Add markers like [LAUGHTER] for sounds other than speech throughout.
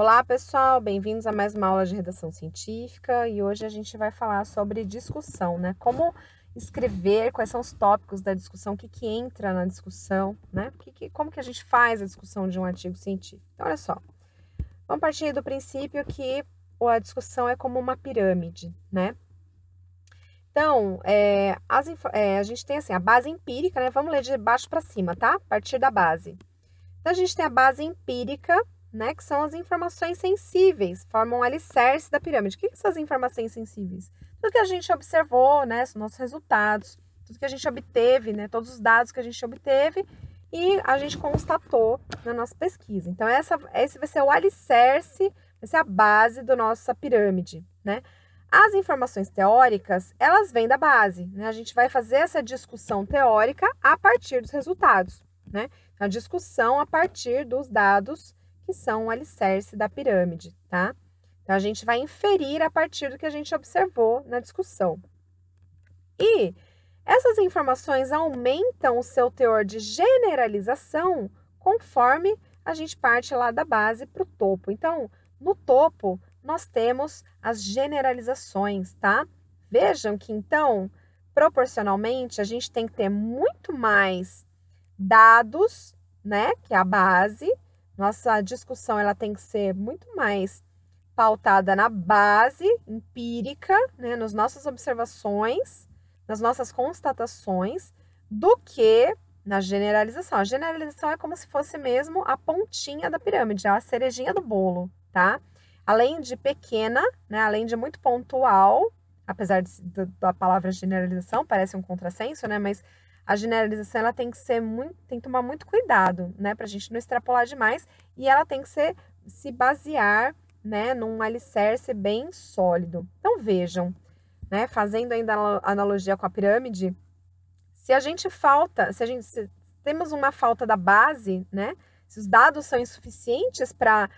Olá, pessoal, bem-vindos a mais uma aula de redação científica e hoje a gente vai falar sobre discussão, né? Como escrever, quais são os tópicos da discussão, o que, que entra na discussão, né? Que, que, como que a gente faz a discussão de um artigo científico. Então, olha só, vamos partir do princípio que a discussão é como uma pirâmide, né? Então, é, as, é, a gente tem assim, a base empírica, né? Vamos ler de baixo para cima, tá? A partir da base. Então, a gente tem a base empírica, né, que são as informações sensíveis, formam o alicerce da pirâmide. O que são as informações sensíveis? Tudo que a gente observou, né, os nossos resultados, tudo que a gente obteve, né, todos os dados que a gente obteve e a gente constatou na nossa pesquisa. Então, essa, esse vai ser o alicerce, vai ser a base da nossa pirâmide, né? As informações teóricas, elas vêm da base, né? A gente vai fazer essa discussão teórica a partir dos resultados, né? A discussão a partir dos dados que são o alicerce da pirâmide, tá? Então, a gente vai inferir a partir do que a gente observou na discussão. E essas informações aumentam o seu teor de generalização conforme a gente parte lá da base para o topo. Então, no topo, nós temos as generalizações, tá? Vejam que, então, proporcionalmente, a gente tem que ter muito mais dados, né, que é a base, nossa discussão ela tem que ser muito mais pautada na base empírica, né, nas nossas observações, nas nossas constatações, do que na generalização. A generalização é como se fosse mesmo a pontinha da pirâmide, a cerejinha do bolo, tá? Além de pequena, né, além de muito pontual, apesar de, da palavra generalização, parece um contrassenso, né, mas a generalização ela tem que ser muito, tem que tomar muito cuidado, né, para a gente não extrapolar demais e ela tem que ser se basear, né, num alicerce bem sólido. Então vejam, né, fazendo ainda a analogia com a pirâmide, se a gente falta, se a gente se temos uma falta da base, né, se os dados são insuficientes para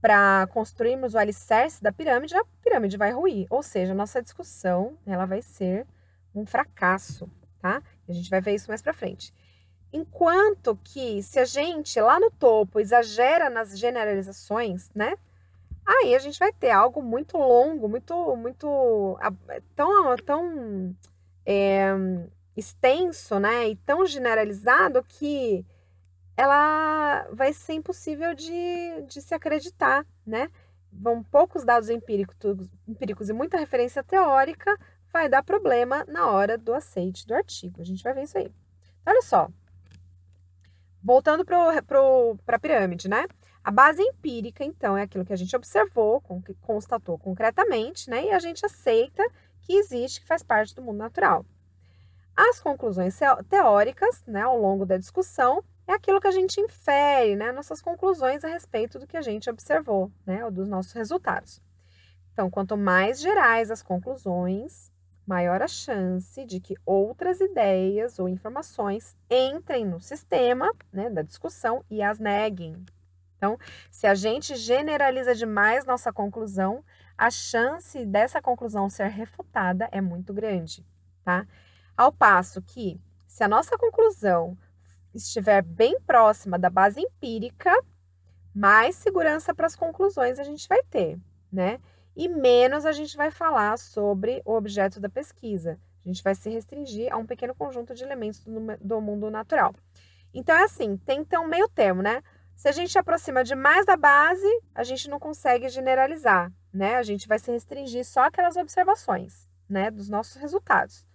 para construirmos o alicerce da pirâmide, a pirâmide vai ruir, ou seja, a nossa discussão ela vai ser um fracasso, tá? A gente vai ver isso mais para frente. Enquanto que se a gente lá no topo exagera nas generalizações, né? Aí a gente vai ter algo muito longo, muito, muito tão, tão é, extenso, né? E tão generalizado que ela vai ser impossível de, de se acreditar, né? Vão poucos dados empíricos, empíricos e muita referência teórica vai dar problema na hora do aceite do artigo. A gente vai ver isso aí. Olha só. Voltando para a pirâmide, né? A base empírica, então, é aquilo que a gente observou, que constatou concretamente, né? E a gente aceita que existe, que faz parte do mundo natural. As conclusões teóricas, né, ao longo da discussão, é aquilo que a gente infere, né, nossas conclusões a respeito do que a gente observou, né, ou dos nossos resultados. Então, quanto mais gerais as conclusões, maior a chance de que outras ideias ou informações entrem no sistema né, da discussão e as neguem. Então, se a gente generaliza demais nossa conclusão, a chance dessa conclusão ser refutada é muito grande, tá? Ao passo que, se a nossa conclusão estiver bem próxima da base empírica, mais segurança para as conclusões a gente vai ter, né? E menos a gente vai falar sobre o objeto da pesquisa. A gente vai se restringir a um pequeno conjunto de elementos do, do mundo natural. Então, é assim, tem então meio termo, né? Se a gente aproxima demais da base, a gente não consegue generalizar, né? A gente vai se restringir só aquelas observações, né, dos nossos resultados.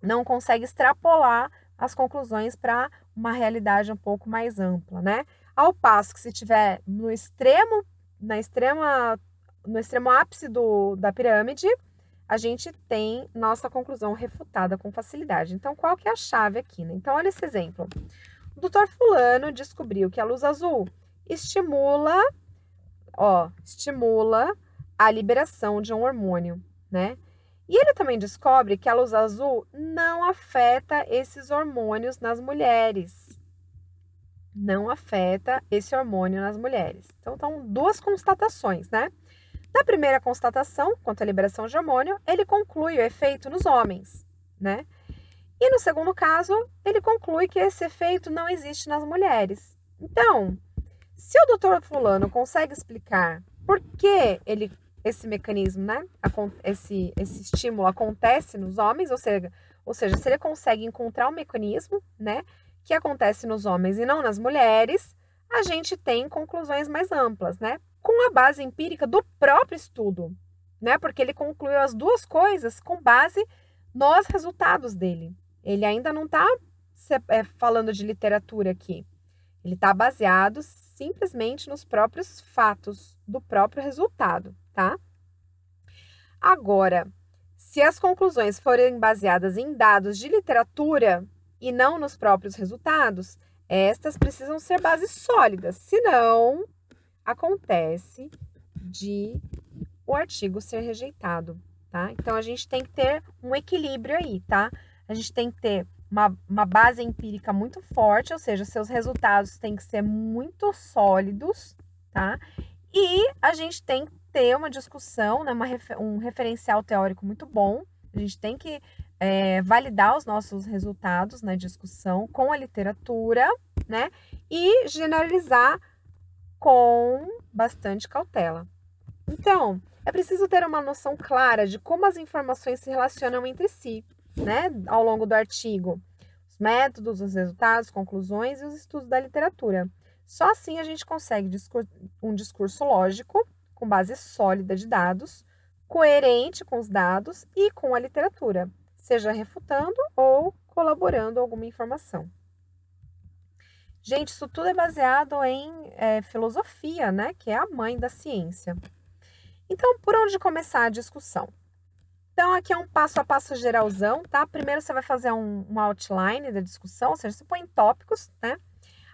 Não consegue extrapolar as conclusões para uma realidade um pouco mais ampla, né? Ao passo que se tiver no extremo, na extrema no extremo ápice do, da pirâmide, a gente tem nossa conclusão refutada com facilidade. Então, qual que é a chave aqui? Né? Então, olha esse exemplo. O doutor fulano descobriu que a luz azul estimula, ó, estimula a liberação de um hormônio, né? E ele também descobre que a luz azul não afeta esses hormônios nas mulheres. Não afeta esse hormônio nas mulheres. Então, estão duas constatações, né? Na primeira constatação, quanto à liberação de hormônio, ele conclui o efeito nos homens, né? E no segundo caso, ele conclui que esse efeito não existe nas mulheres. Então, Se o doutor fulano consegue explicar por que ele esse mecanismo, né? Esse, esse estímulo acontece nos homens, ou seja, ou seja, se ele consegue encontrar um mecanismo, né, que acontece nos homens e não nas mulheres, a gente tem conclusões mais amplas, né? Com a base empírica do próprio estudo, né? Porque ele concluiu as duas coisas com base nos resultados dele. Ele ainda não está é, falando de literatura aqui. Ele está baseado simplesmente nos próprios fatos do próprio resultado, tá? Agora, se as conclusões forem baseadas em dados de literatura e não nos próprios resultados, estas precisam ser bases sólidas, senão acontece de o artigo ser rejeitado, tá? Então a gente tem que ter um equilíbrio aí, tá? A gente tem que ter uma, uma base empírica muito forte, ou seja, seus resultados têm que ser muito sólidos, tá? E a gente tem que ter uma discussão, né, uma, um referencial teórico muito bom. A gente tem que é, validar os nossos resultados na discussão com a literatura, né? E generalizar com bastante cautela. Então, é preciso ter uma noção clara de como as informações se relacionam entre si, né? Ao longo do artigo. Os métodos, os resultados, conclusões e os estudos da literatura. Só assim a gente consegue um discurso lógico com base sólida de dados, coerente com os dados e com a literatura, seja refutando ou colaborando alguma informação. Gente, isso tudo é baseado em é, filosofia, né? Que é a mãe da ciência. Então, por onde começar a discussão? Então, aqui é um passo a passo geralzão, tá? Primeiro você vai fazer um, um outline da discussão, ou seja, você põe tópicos, né?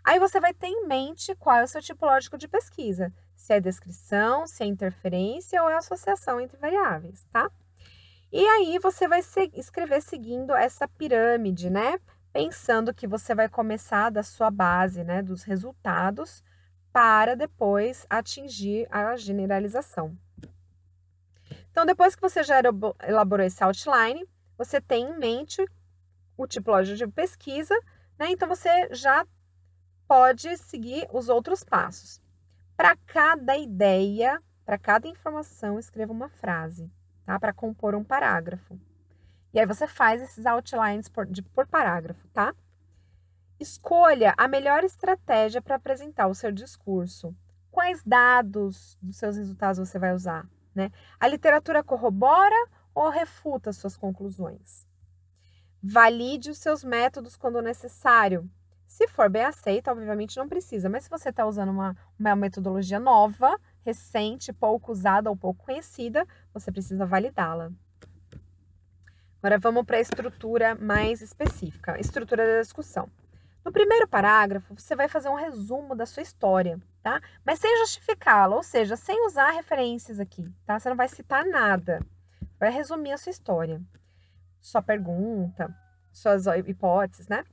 Aí você vai ter em mente qual é o seu tipo lógico de pesquisa se é descrição, se é interferência ou é associação entre variáveis, tá? E aí você vai escrever seguindo essa pirâmide, né? Pensando que você vai começar da sua base, né, dos resultados, para depois atingir a generalização. Então, depois que você já elaborou esse outline, você tem em mente o tipológico de pesquisa, né? Então, você já pode seguir os outros passos. Para cada ideia, para cada informação, escreva uma frase, tá? Para compor um parágrafo. E aí você faz esses outlines por, de, por parágrafo, tá? Escolha a melhor estratégia para apresentar o seu discurso. Quais dados dos seus resultados você vai usar? Né? A literatura corrobora ou refuta suas conclusões? Valide os seus métodos quando necessário. Se for bem aceita, obviamente não precisa, mas se você está usando uma, uma metodologia nova, recente, pouco usada ou pouco conhecida, você precisa validá-la. Agora vamos para a estrutura mais específica, estrutura da discussão. No primeiro parágrafo, você vai fazer um resumo da sua história, tá? Mas sem justificá-la, ou seja, sem usar referências aqui, tá? Você não vai citar nada. Vai resumir a sua história. Sua pergunta, suas hipóteses, né?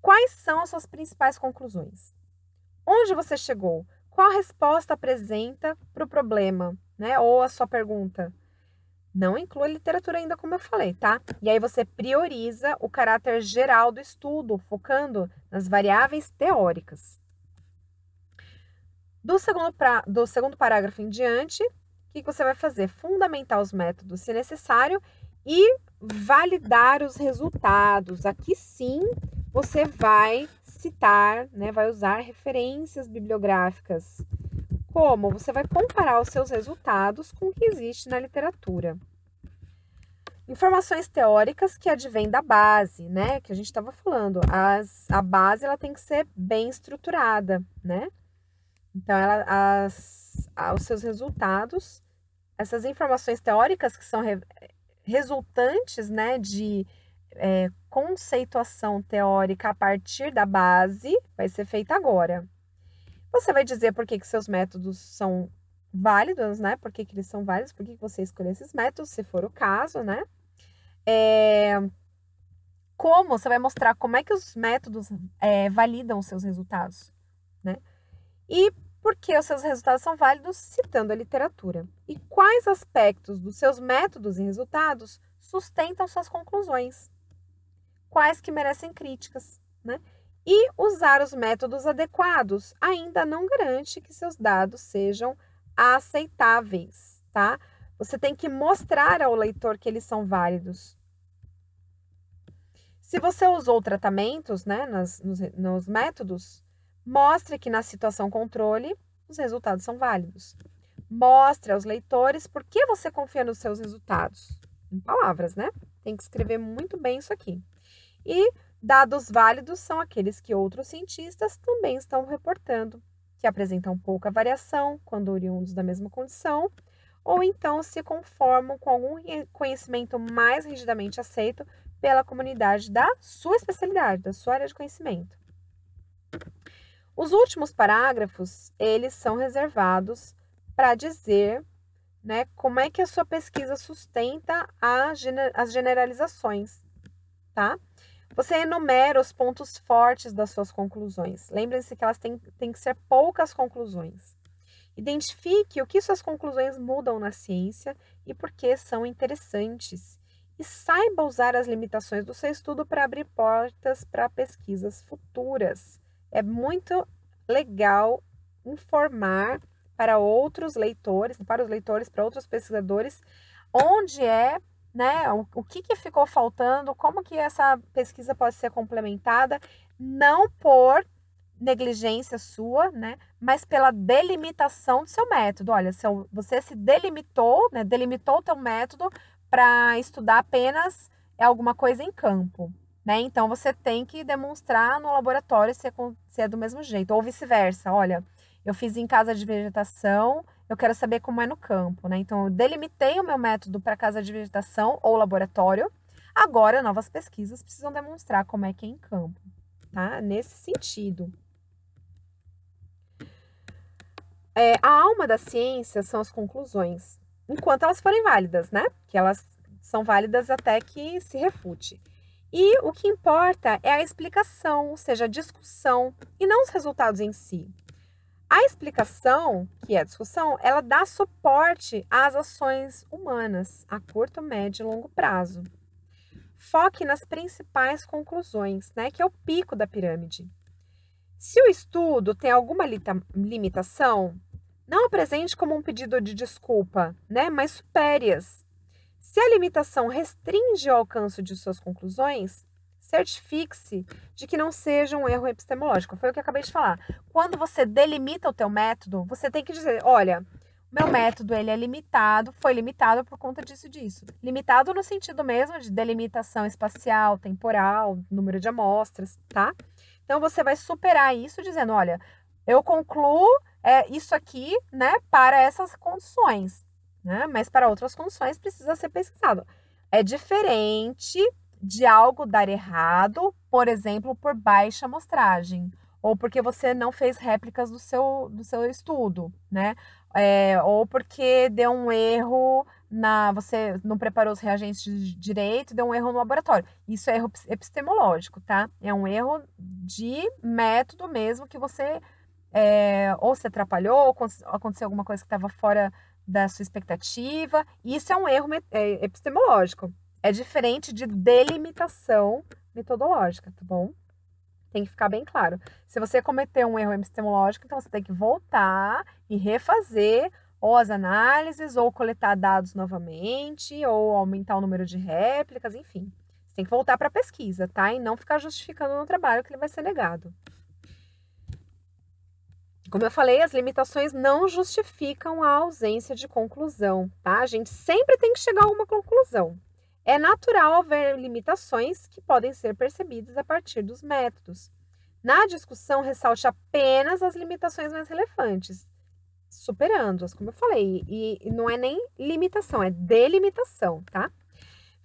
Quais são as suas principais conclusões? Onde você chegou? Qual resposta apresenta para o problema, né? Ou a sua pergunta? Não inclui literatura ainda, como eu falei, tá? E aí você prioriza o caráter geral do estudo, focando nas variáveis teóricas. Do segundo, pra, do segundo parágrafo em diante, o que você vai fazer? Fundamentar os métodos, se necessário, e validar os resultados. Aqui sim você vai citar, né, vai usar referências bibliográficas. Como? Você vai comparar os seus resultados com o que existe na literatura. Informações teóricas que advêm da base, né? Que a gente estava falando. As, a base ela tem que ser bem estruturada, né? Então, ela, as, os seus resultados, essas informações teóricas que são re, resultantes, né, de é, conceituação teórica a partir da base vai ser feita agora. Você vai dizer por que, que seus métodos são válidos, né? Por que, que eles são válidos, por que, que você escolheu esses métodos, se for o caso, né? É... Como você vai mostrar como é que os métodos é, validam os seus resultados, né? E por que os seus resultados são válidos citando a literatura. E quais aspectos dos seus métodos e resultados sustentam suas conclusões quais que merecem críticas, né? E usar os métodos adequados ainda não garante que seus dados sejam aceitáveis, tá? Você tem que mostrar ao leitor que eles são válidos. Se você usou tratamentos né, nas, nos, nos métodos, mostre que na situação controle os resultados são válidos. Mostre aos leitores por que você confia nos seus resultados. Em palavras, né? Tem que escrever muito bem isso aqui. E dados válidos são aqueles que outros cientistas também estão reportando, que apresentam pouca variação quando oriundos da mesma condição, ou então se conformam com algum conhecimento mais rigidamente aceito pela comunidade da sua especialidade, da sua área de conhecimento. Os últimos parágrafos, eles são reservados para dizer né, como é que a sua pesquisa sustenta as generalizações, tá? Você enumera os pontos fortes das suas conclusões. Lembre-se que elas têm, têm que ser poucas conclusões. Identifique o que suas conclusões mudam na ciência e por que são interessantes e saiba usar as limitações do seu estudo para abrir portas para pesquisas futuras. É muito legal informar para outros leitores, para os leitores, para outros pesquisadores, onde é, né, o, o que, que ficou faltando, como que essa pesquisa pode ser complementada, não por negligência sua, né, mas pela delimitação do seu método. Olha, se você se delimitou, né, delimitou o teu método para estudar apenas alguma coisa em campo. Né? Então você tem que demonstrar no laboratório se é, se é do mesmo jeito, ou vice-versa. Olha, eu fiz em casa de vegetação, eu quero saber como é no campo. Né? Então eu delimitei o meu método para casa de vegetação ou laboratório. Agora, novas pesquisas precisam demonstrar como é que é em campo. Tá? Nesse sentido. É, a alma da ciência são as conclusões enquanto elas forem válidas, né? Que elas são válidas até que se refute. E o que importa é a explicação, ou seja, a discussão, e não os resultados em si. A explicação, que é a discussão, ela dá suporte às ações humanas a curto, médio e longo prazo. Foque nas principais conclusões, né, que é o pico da pirâmide. Se o estudo tem alguma limitação, não apresente como um pedido de desculpa, né? Mas supere-as. Se a limitação restringe o alcance de suas conclusões, certifique-se de que não seja um erro epistemológico. Foi o que eu acabei de falar. Quando você delimita o teu método, você tem que dizer, olha, meu método ele é limitado, foi limitado por conta disso disso. Limitado no sentido mesmo de delimitação espacial, temporal, número de amostras, tá? Então você vai superar isso dizendo, olha, eu concluo é, isso aqui, né, para essas condições, né? Mas para outras condições precisa ser pesquisado. É diferente de algo dar errado, por exemplo, por baixa amostragem, ou porque você não fez réplicas do seu, do seu estudo, né? É, ou porque deu um erro na. Você não preparou os reagentes direito, deu um erro no laboratório. Isso é erro epistemológico, tá? É um erro de método mesmo que você é, ou se atrapalhou, ou aconteceu alguma coisa que estava fora da sua expectativa. Isso é um erro é, epistemológico. É diferente de delimitação metodológica, tá bom? Tem que ficar bem claro. Se você cometeu um erro epistemológico, então você tem que voltar e refazer ou as análises, ou coletar dados novamente, ou aumentar o número de réplicas, enfim. Você tem que voltar para a pesquisa, tá? E não ficar justificando no trabalho que ele vai ser negado. Como eu falei, as limitações não justificam a ausência de conclusão, tá? A gente sempre tem que chegar a uma conclusão. É natural haver limitações que podem ser percebidas a partir dos métodos. Na discussão, ressalte apenas as limitações mais relevantes, superando-as, como eu falei, e, não é nem limitação, é delimitação, tá?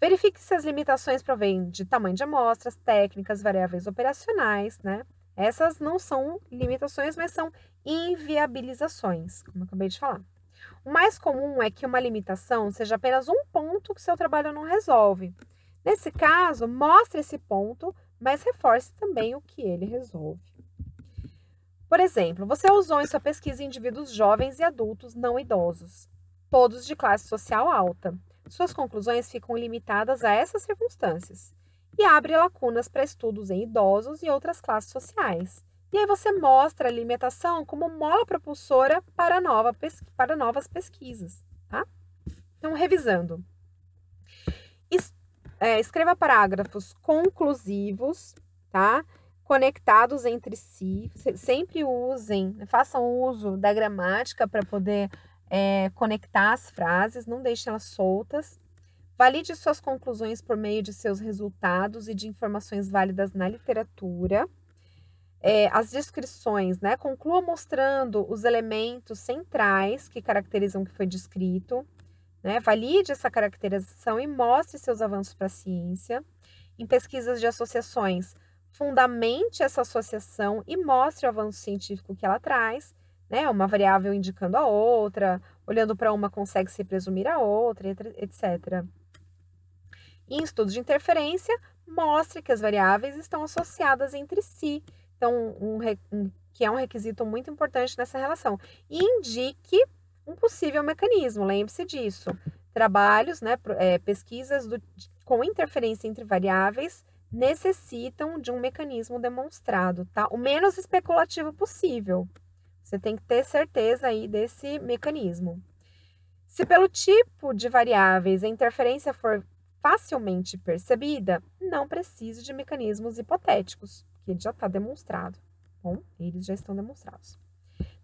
Verifique se as limitações provêm de tamanho de amostras, técnicas, variáveis operacionais, né? Essas não são limitações, mas são inviabilizações, como eu acabei de falar. O mais comum é que uma limitação seja apenas um ponto que seu trabalho não resolve. Nesse caso, mostre esse ponto, mas reforce também o que ele resolve. Por exemplo, você usou em sua pesquisa indivíduos jovens e adultos não idosos, todos de classe social alta. Suas conclusões ficam limitadas a essas circunstâncias. e abre lacunas para estudos em idosos e outras classes sociais. E aí você mostra a alimentação como mola propulsora para, nova, para novas pesquisas, tá? Então, revisando. Es, é, escreva parágrafos conclusivos, tá? Conectados entre si. Sempre usem, façam uso da gramática para poder é, conectar as frases, não deixe elas soltas. Valide suas conclusões por meio de seus resultados e de informações válidas na literatura. É, as descrições, né? Conclua mostrando os elementos centrais que caracterizam o que foi descrito. Né? Valide essa caracterização e mostre seus avanços para a ciência. Em pesquisas de associações, fundamente essa associação e mostre o avanço científico que ela traz né? Uma variável indicando a outra, olhando para uma consegue se presumir a outra, etc. Em estudos de interferência, mostre que as variáveis estão associadas entre si. Então, um, um, que é um requisito muito importante nessa relação. E indique um possível mecanismo, lembre-se disso. Trabalhos, né, é, pesquisas do, com interferência entre variáveis necessitam de um mecanismo demonstrado, tá? O menos especulativo possível. Você tem que ter certeza aí desse mecanismo. Se pelo tipo de variáveis a interferência for facilmente percebida, não precisa de mecanismos hipotéticos, que já está demonstrado. Bom, eles já estão demonstrados.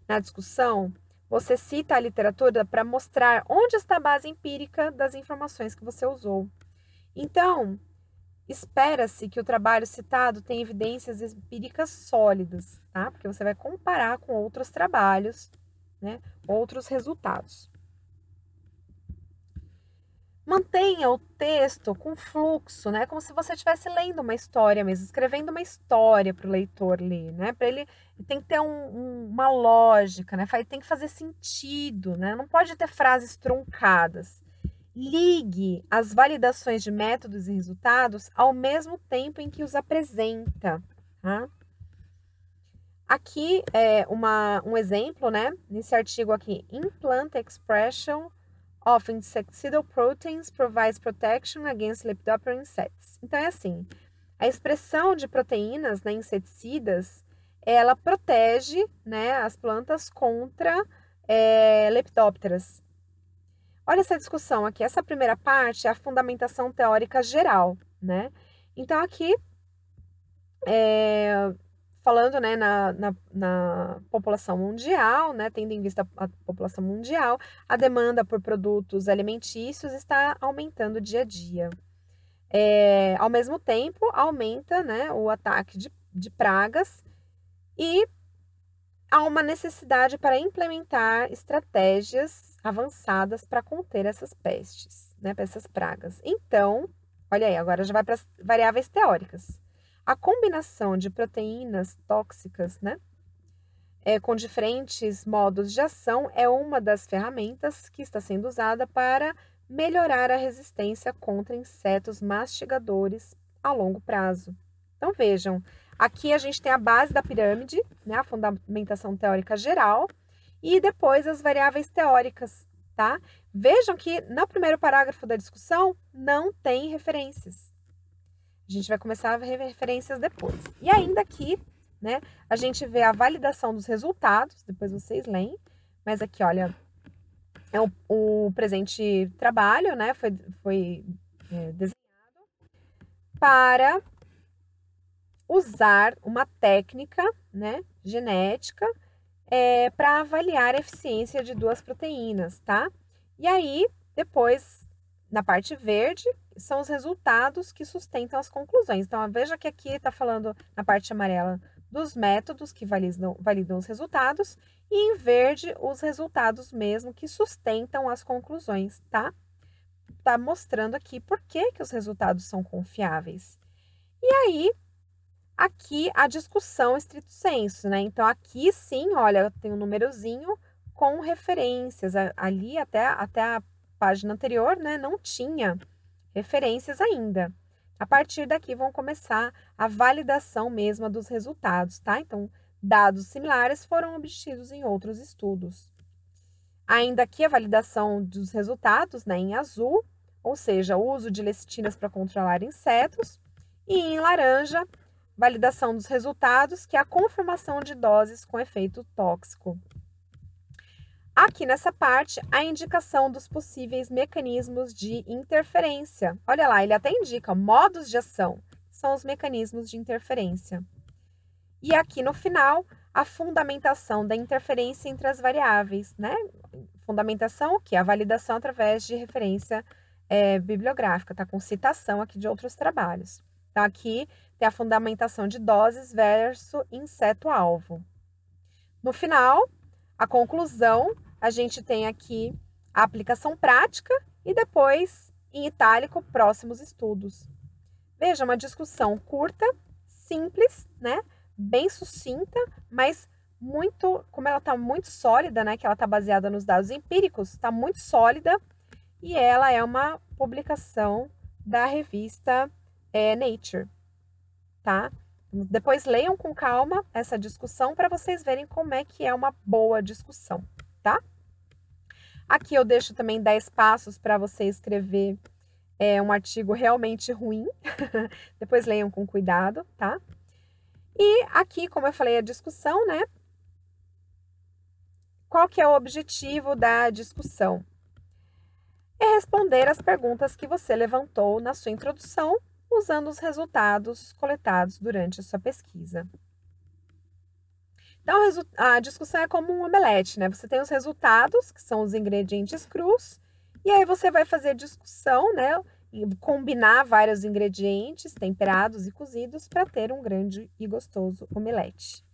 Na discussão, você cita a literatura para mostrar onde está a base empírica das informações que você usou. Então, Espera-se que o trabalho citado tenha evidências empíricas sólidas, tá? Porque você vai comparar com outros trabalhos, né? Outros resultados. Mantenha o texto com fluxo, né? Como se você estivesse lendo uma história mesmo, escrevendo uma história para o leitor ler, né? Para ele tem que ter um, um, uma lógica, né? Tem que fazer sentido, né? Não pode ter frases truncadas. Ligue as validações de métodos e resultados ao mesmo tempo em que os apresenta. Tá? Aqui é uma, um exemplo, né? Nesse artigo aqui, Implant Expression of Insecticidal Proteins Provides Protection Against Lepidoptera Insects. Então, é assim, a expressão de proteínas né, inseticidas, ela protege né, as plantas contra é, lepidópteras. Olha essa discussão aqui. Essa primeira parte é a fundamentação teórica geral, né? Então, aqui, é, falando né, na, na, na, população mundial, né, tendo em vista a população mundial, a demanda por produtos alimentícios está aumentando dia a dia. É, ao mesmo tempo, aumenta né, o ataque de, de pragas e há uma necessidade para implementar estratégias avançadas para conter essas pestes, né, essas pragas. Então, olha aí, agora já vai para as variáveis teóricas. A combinação de proteínas tóxicas, né, é, com diferentes modos de ação é uma das ferramentas que está sendo usada para melhorar a resistência contra insetos mastigadores a longo prazo. Então vejam, Aqui a gente tem a base da pirâmide, né, a fundamentação teórica geral, e depois as variáveis teóricas, tá? Vejam que no primeiro parágrafo da discussão não tem referências. A gente vai começar a ver referências depois. E ainda aqui, né, a gente vê a validação dos resultados, depois vocês leem, mas aqui, olha, é o, o presente trabalho, né, foi, foi é, desenhado para usar uma técnica né, genética é, para avaliar a eficiência de duas proteínas, tá? E aí, depois, na parte verde, são os resultados que sustentam as conclusões. Então, veja que aqui está falando na parte amarela dos métodos que validam, validam os resultados e em verde os resultados mesmo que sustentam as conclusões, tá? Tá mostrando aqui por que, que os resultados são confiáveis. E aí, Aqui a discussão estrito senso, né? Então aqui sim, olha, tem um númerozinho com referências. Ali até, até a página anterior, né, não tinha referências ainda. A partir daqui vão começar a validação mesma dos resultados, tá? Então, dados similares foram obtidos em outros estudos. Ainda aqui a validação dos resultados, né, em azul, ou seja, o uso de lecitinas para controlar insetos E em laranja, validação dos resultados, que é a confirmação de doses com efeito tóxico. Aqui nessa parte, a indicação dos possíveis mecanismos de interferência. Olha lá, ele até indica modos de ação, são os mecanismos de interferência. E aqui no final, a fundamentação da interferência entre as variáveis, né? Fundamentação, que é a validação através de referência é, bibliográfica, tá com citação aqui de outros trabalhos. Então, aqui tem a fundamentação de doses versus inseto-alvo. No final, a conclusão, a gente tem aqui a aplicação prática e depois, em itálico, próximos estudos. Veja, uma discussão curta, simples, né? Bem sucinta, mas muito, como ela está muito sólida, né? Que ela está baseada nos dados empíricos, está muito sólida e ela é uma publicação da revista é, Nature, tá? Depois leiam com calma essa discussão para vocês verem como é que é uma boa discussão, tá? Aqui eu deixo também 10 passos para você escrever é, um artigo realmente ruim. [LAUGHS] Depois leiam com cuidado, tá? E aqui, como eu falei, a discussão, né? Qual que é o objetivo da discussão? É responder as perguntas que você levantou na sua introdução usando os resultados coletados durante a sua pesquisa. Então, a discussão é como um omelete, né? Você tem os resultados, que são os ingredientes crus, e aí você vai fazer discussão, né? Combinar vários ingredientes temperados e cozidos para ter um grande e gostoso omelete.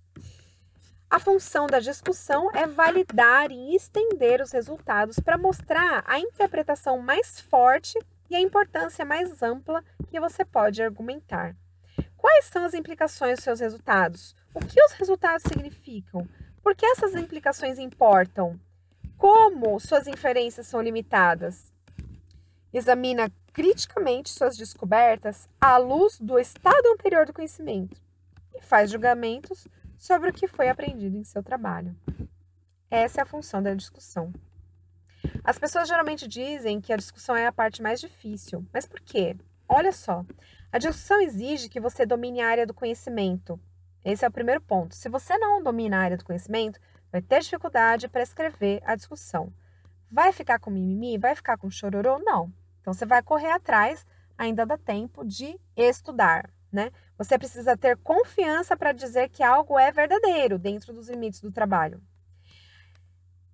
A função da discussão é validar e estender os resultados para mostrar a interpretação mais forte e a importância mais ampla que você pode argumentar. Quais são as implicações dos seus resultados? O que os resultados significam? Por que essas implicações importam? Como suas inferências são limitadas? Examina criticamente suas descobertas à luz do estado anterior do conhecimento e faz julgamentos sobre o que foi aprendido em seu trabalho. Essa é a função da discussão. As pessoas geralmente dizem que a discussão é a parte mais difícil. Mas por quê? Olha só. A discussão exige que você domine a área do conhecimento. Esse é o primeiro ponto. Se você não domina a área do conhecimento, vai ter dificuldade para escrever a discussão. Vai ficar com mimimi? Vai ficar com chororô? Não. Então você vai correr atrás, ainda dá tempo de estudar, né? Você precisa ter confiança para dizer que algo é verdadeiro dentro dos limites do trabalho.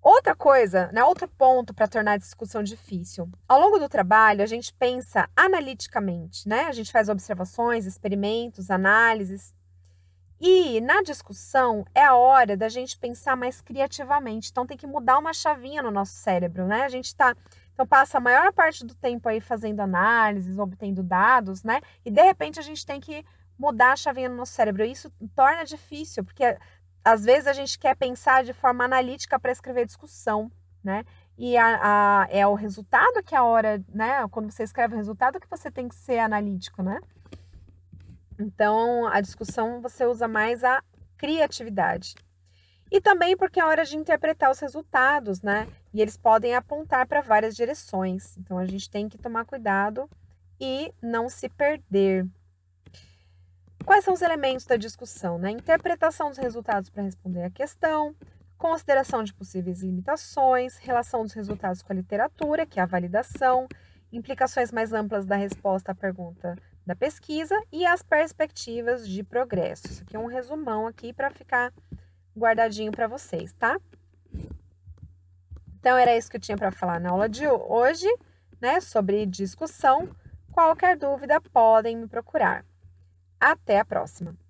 Outra coisa, né, outro ponto para tornar a discussão difícil. Ao longo do trabalho, a gente pensa analiticamente, né? A gente faz observações, experimentos, análises. E na discussão é a hora da gente pensar mais criativamente. Então tem que mudar uma chavinha no nosso cérebro, né? A gente está então passa a maior parte do tempo aí fazendo análises, obtendo dados, né? E de repente a gente tem que mudar a chavinha no nosso cérebro. Isso torna difícil, porque às vezes a gente quer pensar de forma analítica para escrever discussão, né? E a, a, é o resultado que a hora, né? Quando você escreve o resultado que você tem que ser analítico, né? Então, a discussão você usa mais a criatividade. E também porque é hora de interpretar os resultados, né? E eles podem apontar para várias direções. Então, a gente tem que tomar cuidado e não se perder. Quais são os elementos da discussão? Né? Interpretação dos resultados para responder à questão, consideração de possíveis limitações, relação dos resultados com a literatura, que é a validação, implicações mais amplas da resposta à pergunta da pesquisa e as perspectivas de progresso. Isso aqui é um resumão aqui para ficar guardadinho para vocês, tá? Então era isso que eu tinha para falar na aula de hoje, né, sobre discussão. Qualquer dúvida podem me procurar. Até a próxima!